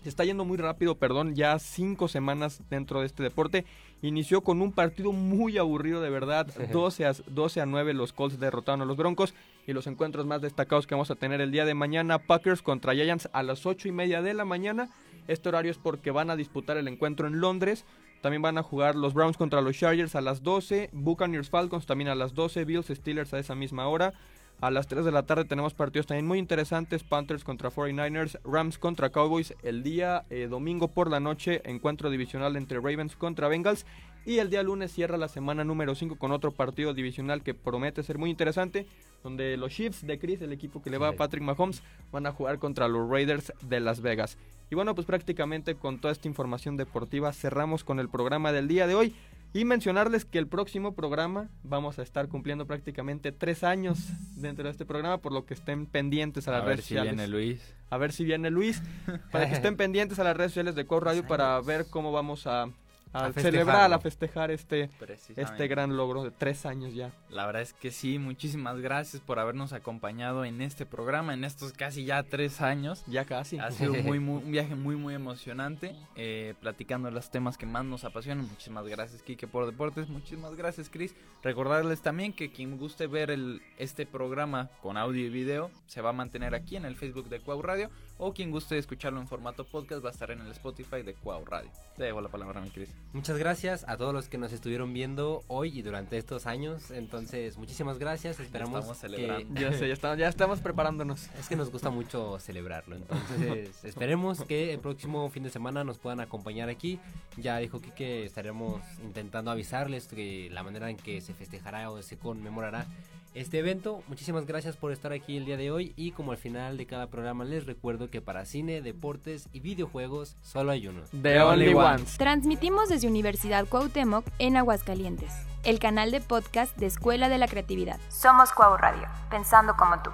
Se está yendo muy rápido, perdón, ya cinco semanas dentro de este deporte. Inició con un partido muy aburrido, de verdad. 12 a, 12 a 9 los Colts derrotaron a los Broncos. Y los encuentros más destacados que vamos a tener el día de mañana, Packers contra Giants a las 8 y media de la mañana. Este horario es porque van a disputar el encuentro en Londres. También van a jugar los Browns contra los Chargers a las 12. Buccaneers Falcons también a las 12. Bills Steelers a esa misma hora. A las 3 de la tarde tenemos partidos también muy interesantes. Panthers contra 49ers. Rams contra Cowboys. El día eh, domingo por la noche encuentro divisional entre Ravens contra Bengals. Y el día lunes cierra la semana número 5 con otro partido divisional que promete ser muy interesante. Donde los Chiefs de Chris, el equipo que le va a. Patrick Mahomes, van a jugar contra los Raiders de Las Vegas. Y bueno, pues prácticamente con toda esta información deportiva cerramos con el programa del día de hoy. Y mencionarles que el próximo programa vamos a estar cumpliendo prácticamente tres años dentro de este programa, por lo que estén pendientes a las A ver si viene Luis. A ver si viene Luis, para que estén pendientes a las redes sociales de Core Radio para ver cómo vamos a, a, A celebrar, a festejar este, este gran logro de tres años ya. La verdad es que sí, muchísimas gracias por habernos acompañado en este programa, en estos casi ya tres años. Ya casi. Ha sido muy, muy- un viaje muy, muy emocionante, eh, platicando los temas que más nos apasionan. Muchísimas gracias, Kike, por Deportes. Muchísimas gracias, Chris. Recordarles también que quien guste ver el, este programa con audio y video se va a mantener aquí en el Facebook de Cuau Radio. O quien guste escucharlo en formato podcast va a estar en el Spotify de Cuau Radio. Te dejo la palabra, mi Chris. Muchas gracias a todos los que nos estuvieron viendo hoy y durante estos años. Entonces, muchísimas gracias. Esperamos estamos que- celebrando. Ya sé, ya estamos, ya estamos preparándonos. Es que nos gusta mucho celebrarlo. Entonces, esperemos que el próximo fin de semana nos puedan acompañar aquí. Ya dijo Kike que estaremos intentando avisarles que la manera en que se festejará o se conmemorará este evento. Muchísimas gracias por estar aquí el día de hoy. Y como al final de cada programa, les recuerdo que para cine, deportes y videojuegos solo hay uno. The Only Ones. Transmitimos desde Universidad Cuauhtémoc en Aguascalientes, el canal de podcast de Escuela de la Creatividad. Somos Cuau Radio, pensando como tú.